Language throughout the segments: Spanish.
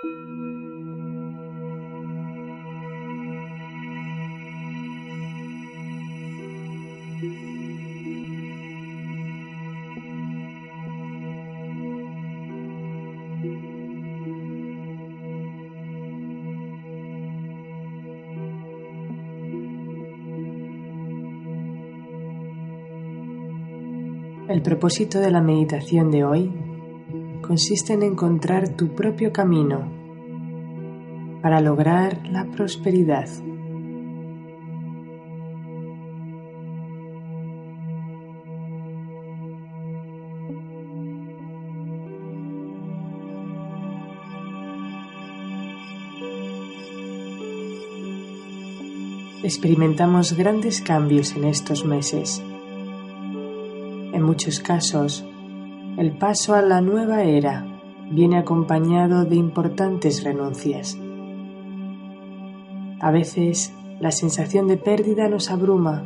El propósito de la meditación de hoy consiste en encontrar tu propio camino para lograr la prosperidad. Experimentamos grandes cambios en estos meses en muchos casos, el paso a la nueva era viene acompañado de importantes renuncias. A veces, la sensación de pérdida nos abruma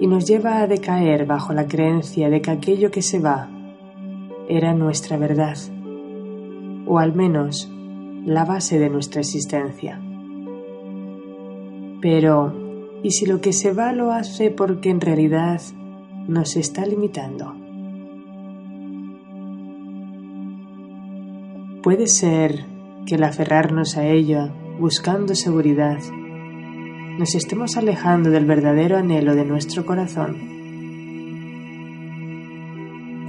y nos lleva a decaer bajo la creencia de que aquello que se va era nuestra verdad, o al menos la base de nuestra existencia. Pero, ¿y si lo que se va lo hace porque en realidad nos está limitando. Puede ser que al aferrarnos a ello, buscando seguridad, nos estemos alejando del verdadero anhelo de nuestro corazón.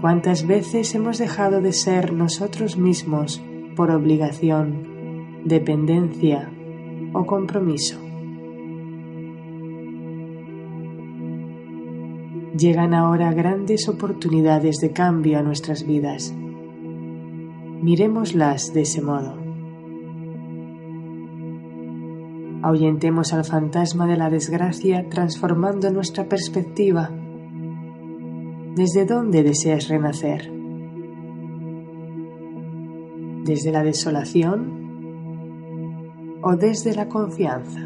¿Cuántas veces hemos dejado de ser nosotros mismos por obligación, dependencia o compromiso? Llegan ahora grandes oportunidades de cambio a nuestras vidas. Miremoslas de ese modo. Ahuyentemos al fantasma de la desgracia transformando nuestra perspectiva. ¿Desde dónde deseas renacer? ¿Desde la desolación o desde la confianza?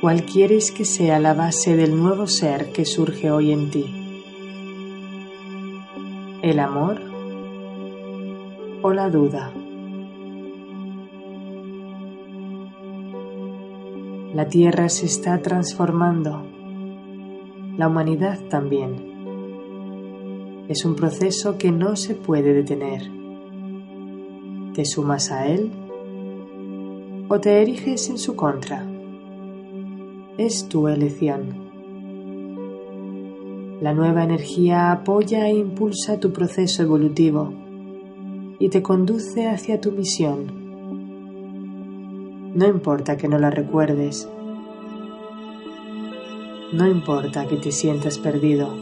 ¿Cuál quieres que sea la base del nuevo ser que surge hoy en ti? ¿El amor o la duda? La Tierra se está transformando, la humanidad también. Es un proceso que no se puede detener. ¿Te sumas a él o te eriges en su contra? es tu elección. La nueva energía apoya e impulsa tu proceso evolutivo y te conduce hacia tu misión. No importa que no la recuerdes. No importa que te sientas perdido,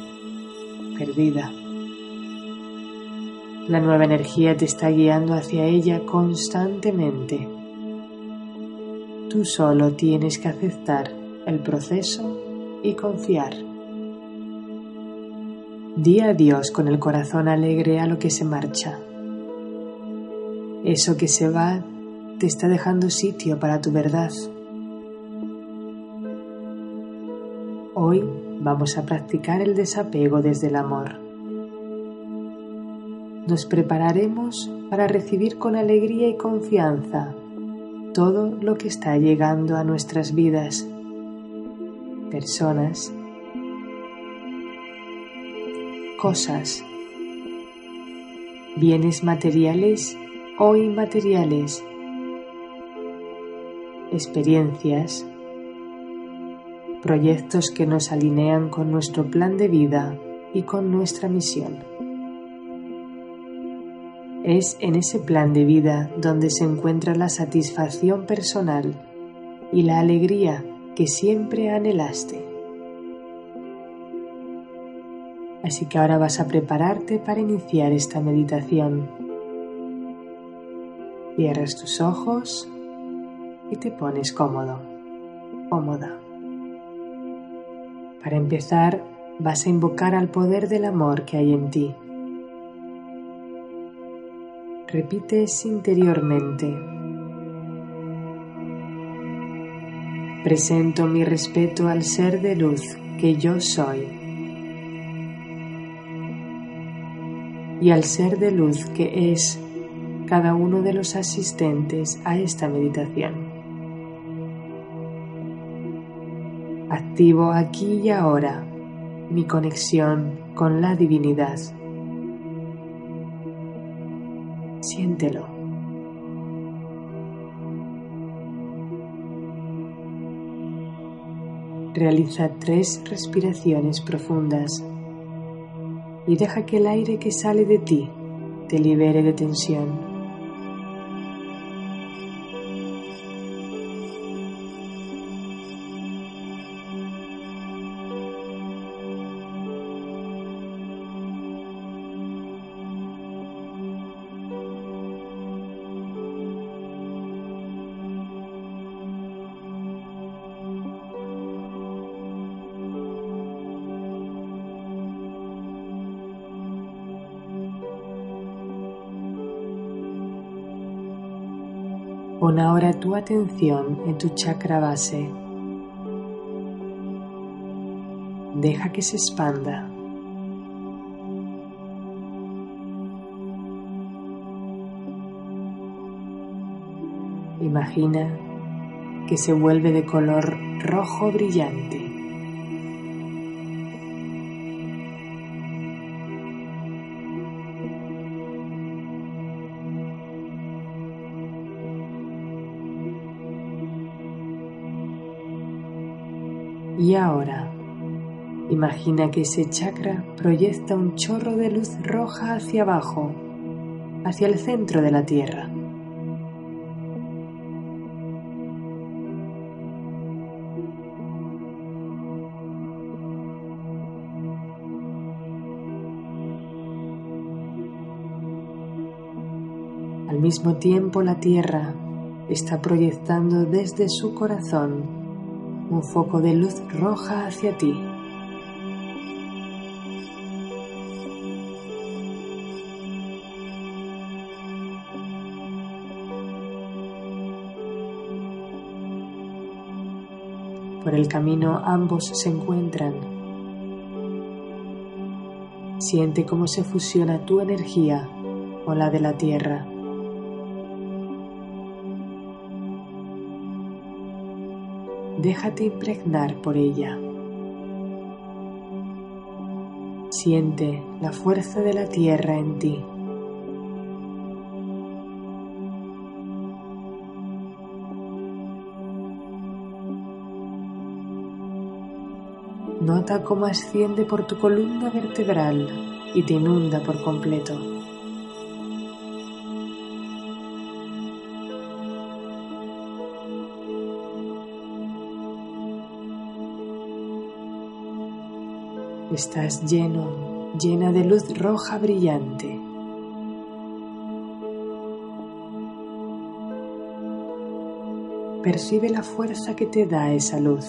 perdida. La nueva energía te está guiando hacia ella constantemente. Tú solo tienes que aceptar el proceso y confiar. Di adiós con el corazón alegre a lo que se marcha. Eso que se va te está dejando sitio para tu verdad. Hoy vamos a practicar el desapego desde el amor. Nos prepararemos para recibir con alegría y confianza todo lo que está llegando a nuestras vidas personas, cosas, bienes materiales o inmateriales, experiencias, proyectos que nos alinean con nuestro plan de vida y con nuestra misión. Es en ese plan de vida donde se encuentra la satisfacción personal y la alegría que siempre anhelaste. Así que ahora vas a prepararte para iniciar esta meditación. Cierras tus ojos y te pones cómodo, cómoda. Para empezar, vas a invocar al poder del amor que hay en ti. Repites interiormente Presento mi respeto al ser de luz que yo soy. Y al ser de luz que es cada uno de los asistentes a esta meditación. Activo aquí y ahora mi conexión con la divinidad. Siéntelo. Realiza tres respiraciones profundas y deja que el aire que sale de ti te libere de tensión. Ahora tu atención en tu chakra base. Deja que se expanda. Imagina que se vuelve de color rojo brillante. Y ahora, imagina que ese chakra proyecta un chorro de luz roja hacia abajo, hacia el centro de la Tierra. Al mismo tiempo la Tierra está proyectando desde su corazón un foco de luz roja hacia ti. Por el camino ambos se encuentran. Siente cómo se fusiona tu energía con la de la tierra. Déjate impregnar por ella. Siente la fuerza de la tierra en ti. Nota cómo asciende por tu columna vertebral y te inunda por completo. Estás lleno, llena de luz roja brillante. Percibe la fuerza que te da esa luz.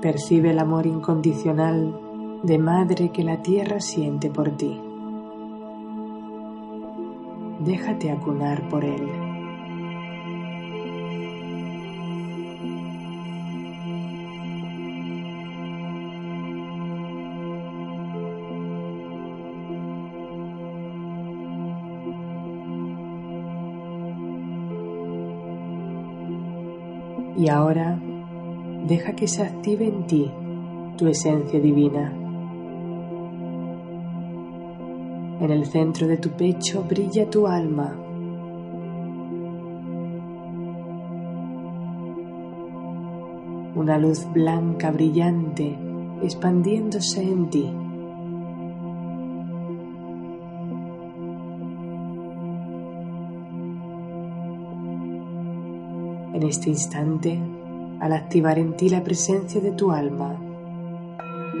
Percibe el amor incondicional de madre que la tierra siente por ti déjate acunar por él. Y ahora deja que se active en ti tu esencia divina. En el centro de tu pecho brilla tu alma. Una luz blanca brillante expandiéndose en ti. En este instante, al activar en ti la presencia de tu alma,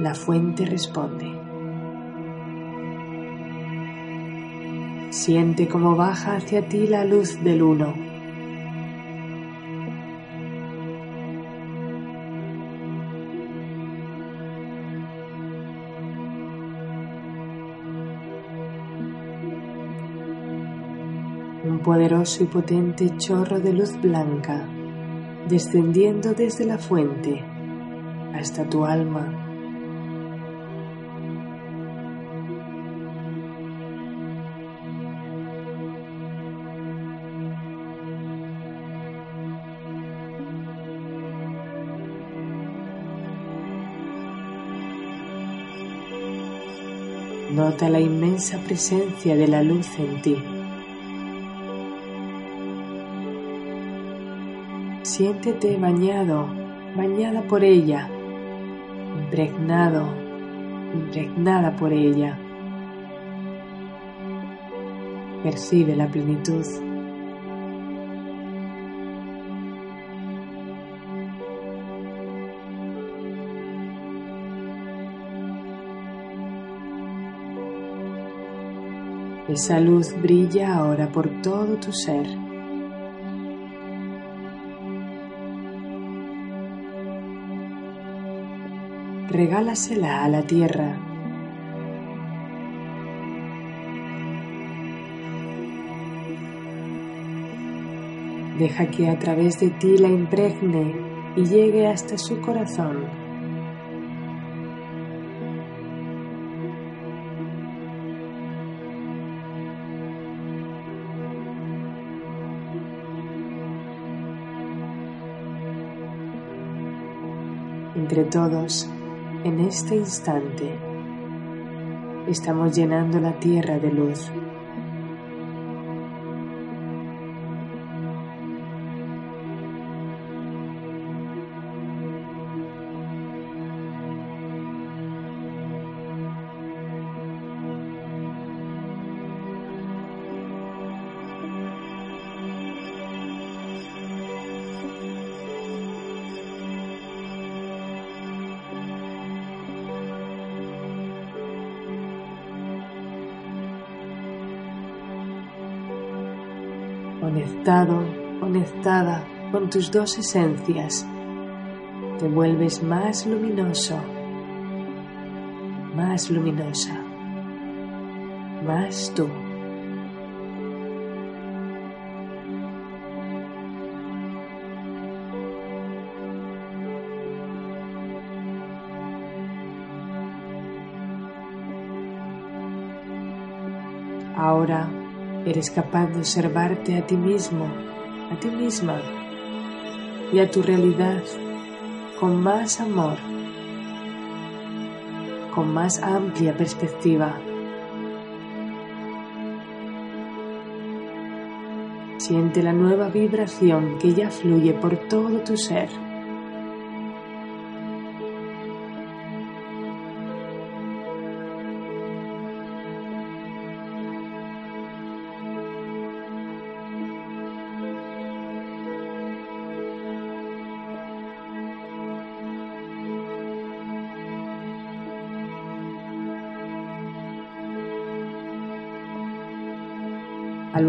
la fuente responde. Siente cómo baja hacia ti la luz del uno. un poderoso y potente chorro de luz blanca descendiendo desde la fuente hasta tu alma. Nota la inmensa presencia de la luz en ti. Siéntete bañado, bañada por ella, impregnado, impregnada por ella. Percibe la plenitud. Esa luz brilla ahora por todo tu ser. regálasela a la tierra. Deja que a través de ti la impregne y llegue hasta su corazón. Entre todos, en este instante estamos llenando la tierra de luz. Conectado, conectada con tus dos esencias, te vuelves más luminoso, más luminosa, más tú. Ahora eres capaz de observarte a ti mismo, a ti misma y a tu realidad con más amor, con más amplia perspectiva. Siente la nueva vibración que ya fluye por todo tu ser.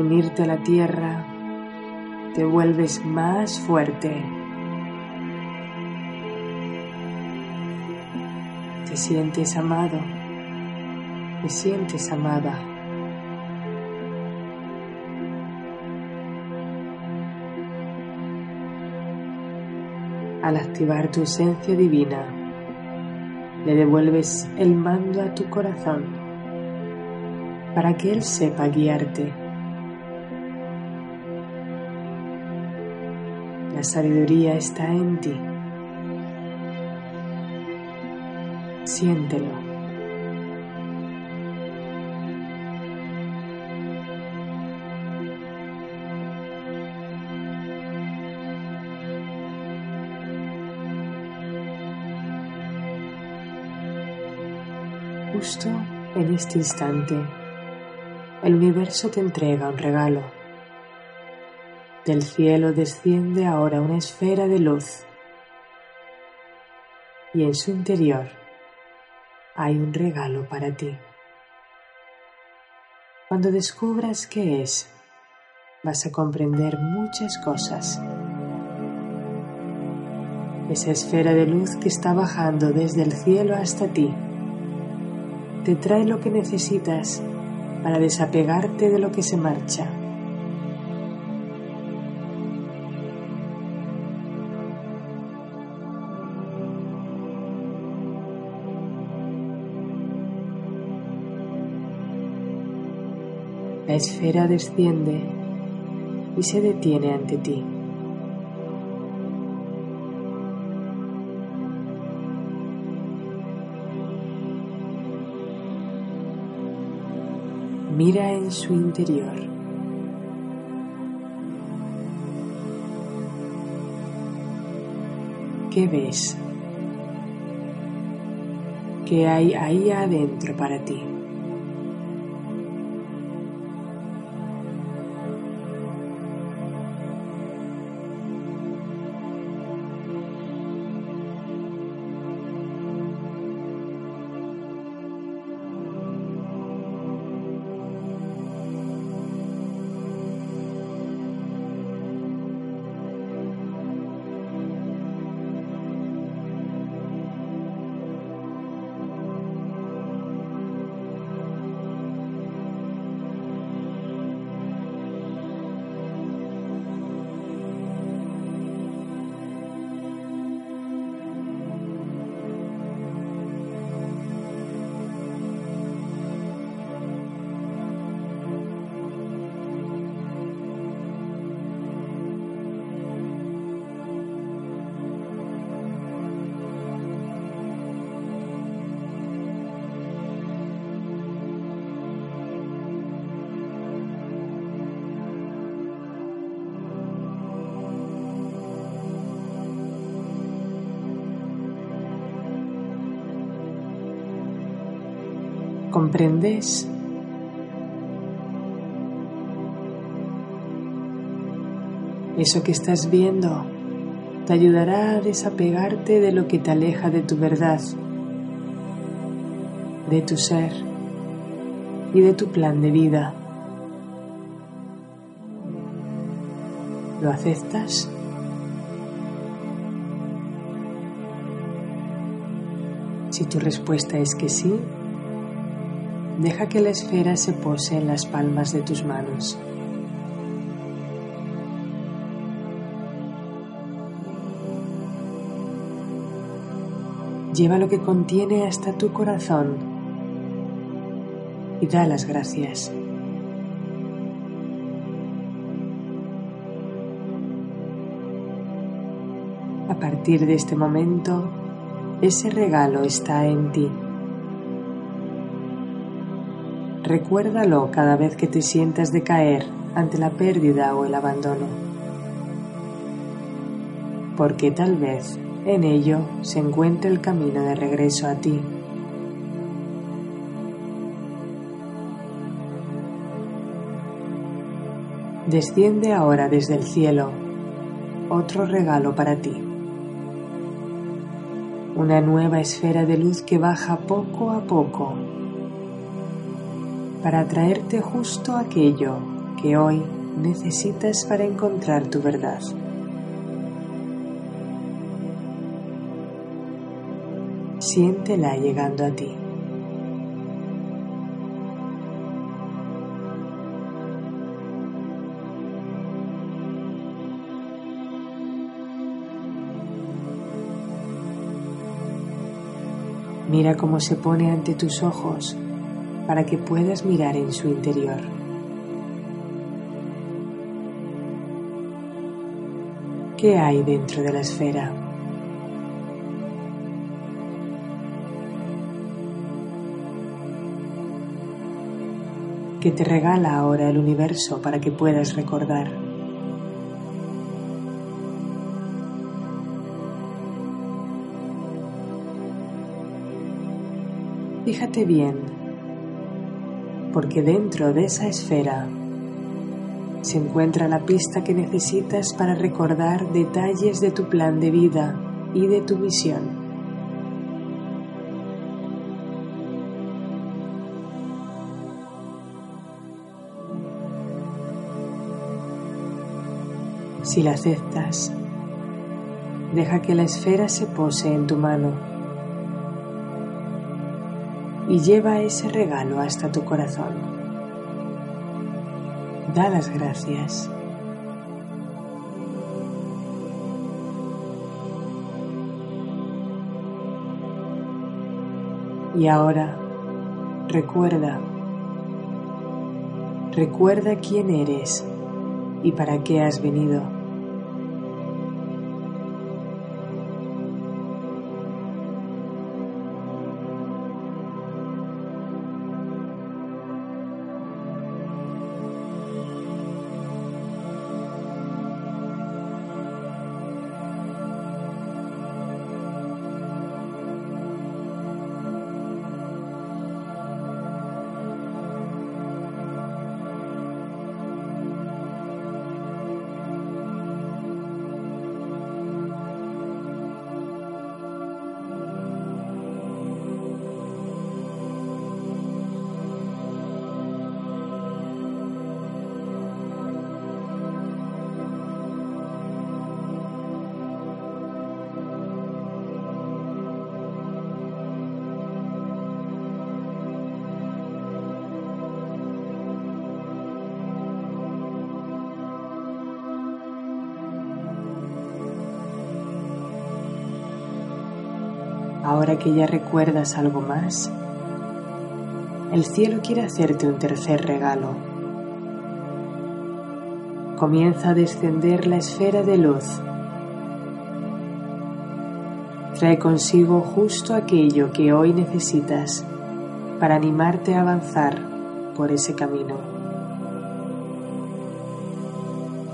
Unirte a la tierra, te vuelves más fuerte. Te sientes amado, te sientes amada. Al activar tu esencia divina, le devuelves el mando a tu corazón para que Él sepa guiarte. La sabiduría está en ti. Siéntelo. Justo en este instante, el universo te entrega un regalo. Del cielo desciende ahora una esfera de luz y en su interior hay un regalo para ti. Cuando descubras qué es, vas a comprender muchas cosas. Esa esfera de luz que está bajando desde el cielo hasta ti te trae lo que necesitas para desapegarte de lo que se marcha La esfera desciende y se detiene ante ti. Mira en su interior. ¿Qué ves? ¿Qué hay ahí adentro para ti? ¿Comprendes? Eso que estás viendo te ayudará a desapegarte de lo que te aleja de tu verdad, de tu ser y de tu plan de vida. ¿Lo aceptas? Si tu respuesta es que sí, deja que la esfera se pose en las palmas de tus manos. Lleva lo que contiene hasta tu corazón y da las gracias. A partir de este momento, ese regalo está en ti. Recuérdalo cada vez que te sientas decaer ante la pérdida o el abandono, porque tal vez en ello se encuentra el camino de regreso a ti. Desciende ahora desde el cielo otro regalo para ti. Una nueva esfera de luz que baja poco a poco para traerte justo aquello que hoy necesitas para encontrar tu verdad. Siéntela llegando a ti. Mira cómo se pone ante tus ojos para que puedas mirar en su interior. ¿Qué hay dentro de la esfera? ¿Qué te regala ahora el universo para que puedas recordar? Fíjate bien porque dentro de esa esfera se encuentra la pista que necesitas para recordar detalles de tu plan de vida y de tu visión. Si la aceptas, deja que la esfera se pose en tu mano y lleva ese regalo hasta tu corazón. Da las gracias. Y ahora recuerda Recuerda quién eres y para qué has venido. Ahora que ya recuerdas algo más, el cielo quiere hacerte un tercer regalo. Comienza a descender la esfera de luz. Trae consigo justo aquello que hoy necesitas para animarte a avanzar por ese camino.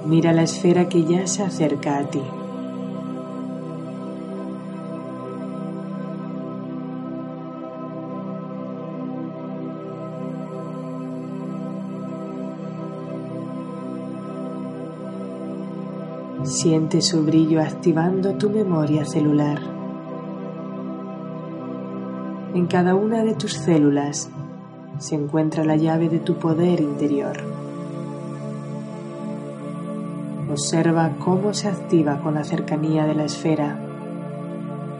Mira la esfera que ya se acerca a ti. Siente su brillo activando tu memoria celular. En cada una de tus células se encuentra la llave de tu poder interior. Observa cómo se activa con la cercanía de la esfera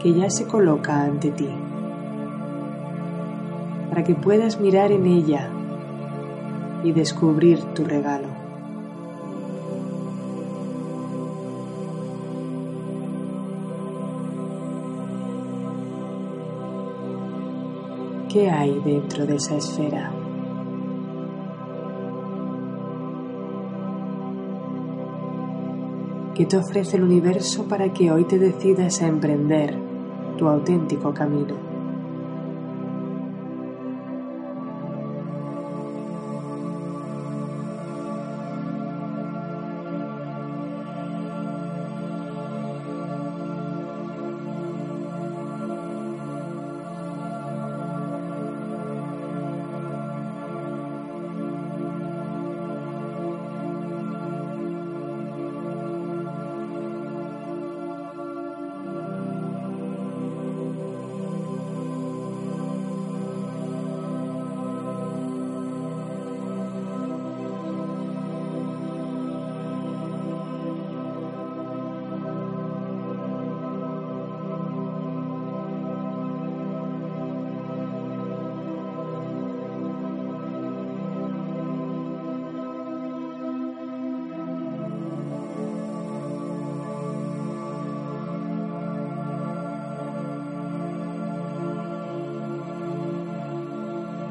que ya se coloca ante ti, para que puedas mirar en ella y descubrir tu regalo. ¿Qué hay dentro de esa esfera? ¿Qué te ofrece el universo para que hoy te decidas a emprender tu auténtico camino?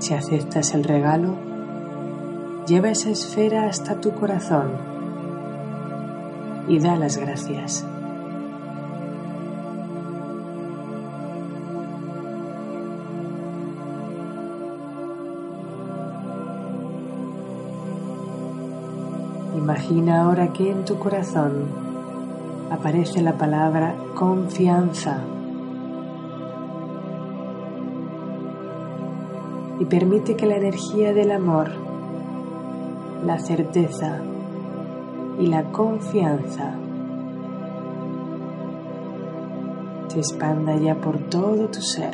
Si aceptas el regalo, lleva esa esfera hasta tu corazón y da las gracias. Imagina ahora que en tu corazón aparece la palabra confianza. Y permite que la energía del amor, la certeza y la confianza se expanda ya por todo tu ser.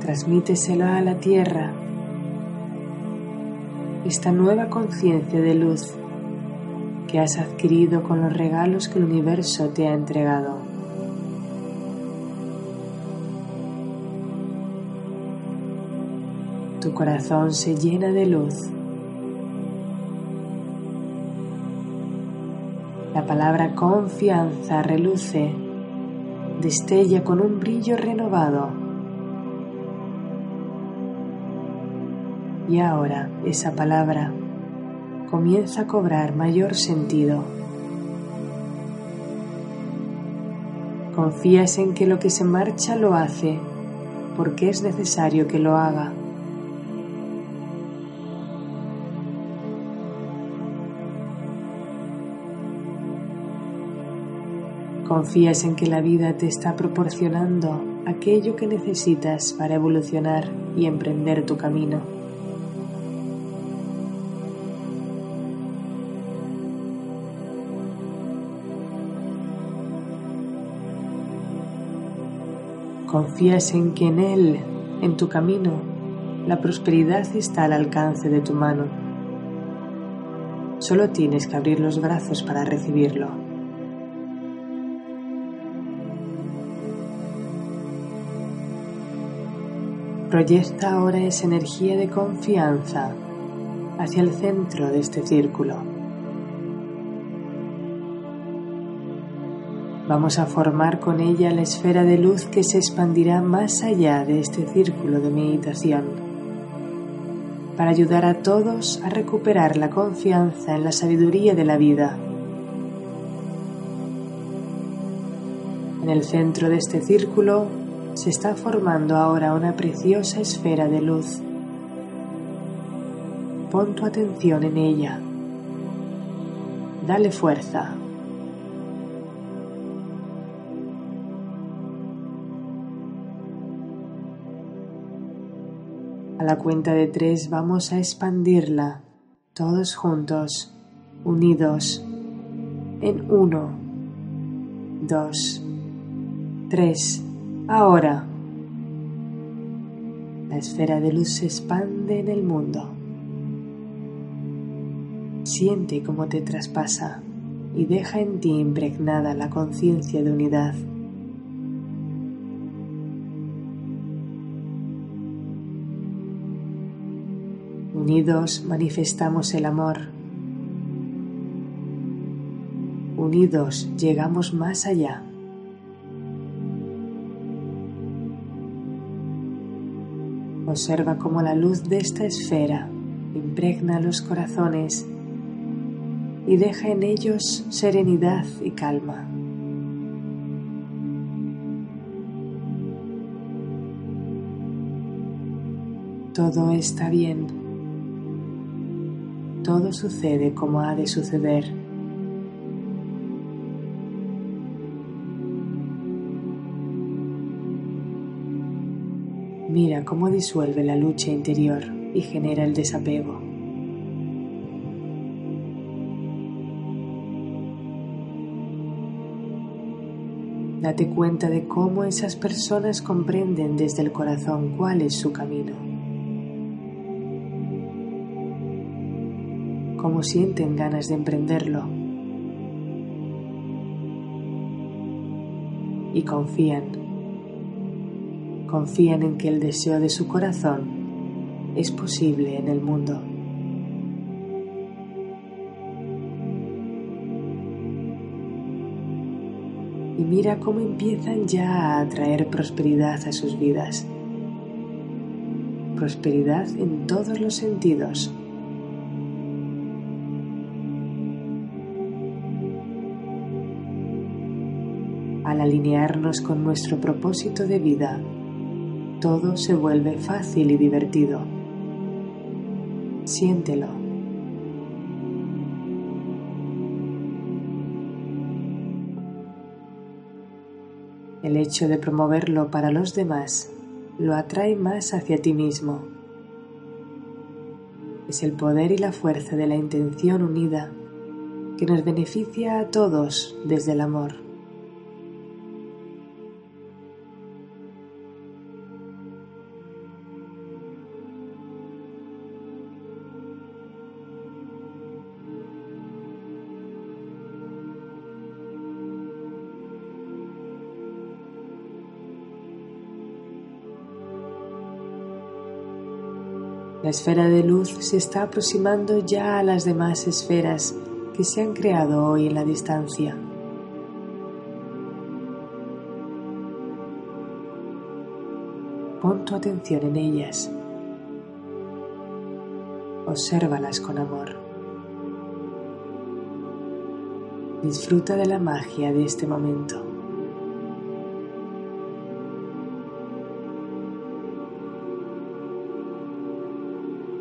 Transmíteselo a la tierra esta nueva conciencia de luz que has adquirido con los regalos que el universo te ha entregado. Tu corazón se llena de luz. La La palabra confianza reluce, destella con un brillo renovado. Y ahora esa palabra comienza a cobrar mayor sentido. Confías en que lo que se marcha lo hace porque es necesario que lo haga. Confías en que la vida te está proporcionando aquello que necesitas para evolucionar y emprender tu camino. Confías en que en Él, en tu camino, la prosperidad está al alcance de tu mano. Solo tienes que abrir los brazos para recibirlo. Proyecta ahora esa energía de confianza hacia el centro de este círculo. Vamos a formar con ella la esfera de luz que se expandirá más allá de este círculo de meditación para ayudar a todos a recuperar la confianza en la sabiduría de la vida. En el centro de este círculo se está formando ahora una preciosa esfera de luz. Pon tu atención en ella. Dale fuerza. La cuenta de tres vamos a expandirla, todos juntos, unidos, en uno, dos, tres. Ahora, la esfera de luz se expande en el mundo. Siente cómo te traspasa y deja en ti impregnada la conciencia de unidad. Unidos manifestamos el amor. Unidos llegamos más allá. Observa cómo la luz de esta esfera impregna los corazones y deja en ellos serenidad y calma. Todo está bien. Todo sucede como ha de suceder. Mira cómo disuelve la lucha interior y genera el desapego. Date cuenta de cómo esas personas comprenden desde el corazón cuál es su camino. Cómo sienten ganas de emprenderlo. Y confían confían en que el deseo de su corazón es posible en el mundo. Y mira cómo empiezan ya a atraer prosperidad a sus vidas. Prosperidad en todos los sentidos. Al alinearnos con nuestro propósito de vida, todo se vuelve fácil y divertido. Siéntelo. El hecho de promoverlo para los demás lo atrae más hacia ti mismo. Es el poder y la fuerza de la intención unida que nos beneficia a todos desde el amor. La esfera de luz se está aproximando ya a las demás esferas que se han creado hoy en la distancia. Pon tu atención en ellas. Obsérvalas con amor. Disfruta de la magia de este momento.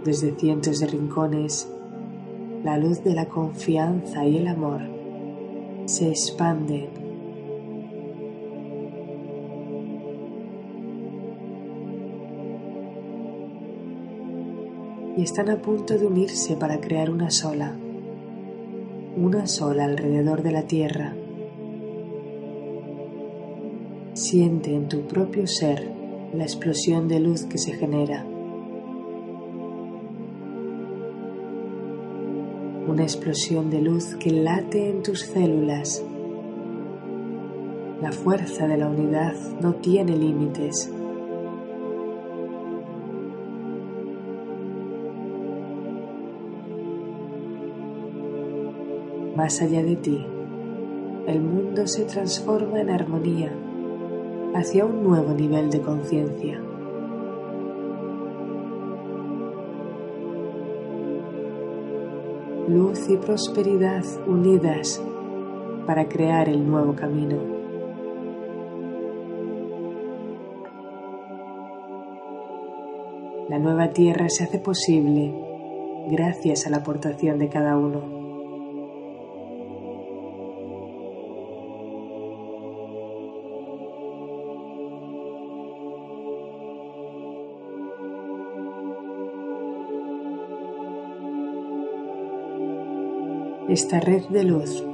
Desde cientos de rincones, la luz de la confianza y el amor se expanden. Y están a punto de unirse para crear una sola una sola alrededor de la Tierra. Siente en tu propio ser la explosión de luz que se genera. Una explosión de luz que late en tus células. La fuerza de la unidad no tiene límites. Más allá de ti, el mundo se transforma en armonía hacia un nuevo nivel de conciencia. Luz y prosperidad unidas para crear el nuevo camino. La nueva tierra se hace posible gracias a la aportación de cada uno. Esta red de luz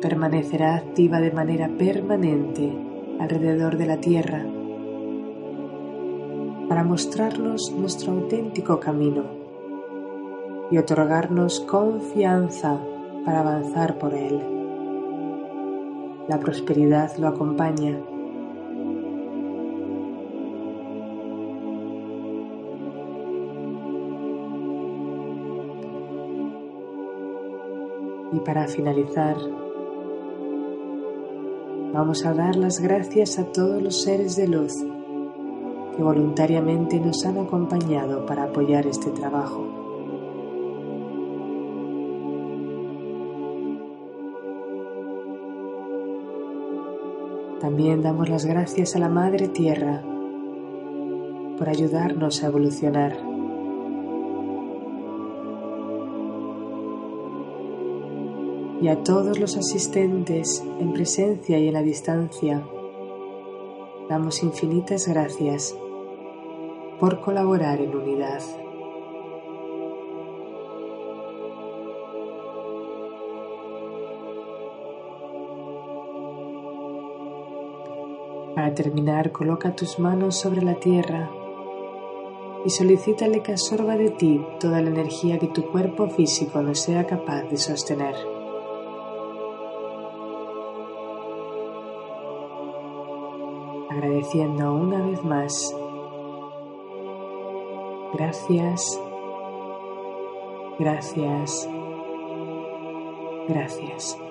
permanecerá activa de manera permanente alrededor de la Tierra para mostrarnos nuestro auténtico camino y otorgarnos confianza para avanzar por él. La prosperidad lo acompaña Y para finalizar, vamos a dar las gracias a todos los seres de luz que voluntariamente nos han acompañado para apoyar este trabajo. También damos las gracias a la Madre Tierra por ayudarnos a evolucionar. Y a todos los asistentes en presencia y en la distancia, damos infinitas gracias por colaborar en unidad. Para terminar, coloca tus manos sobre la tierra y solicítale que absorba de ti toda la energía que tu cuerpo físico no sea capaz de sostener. Agradeciendo una vez más. Gracias, gracias, gracias.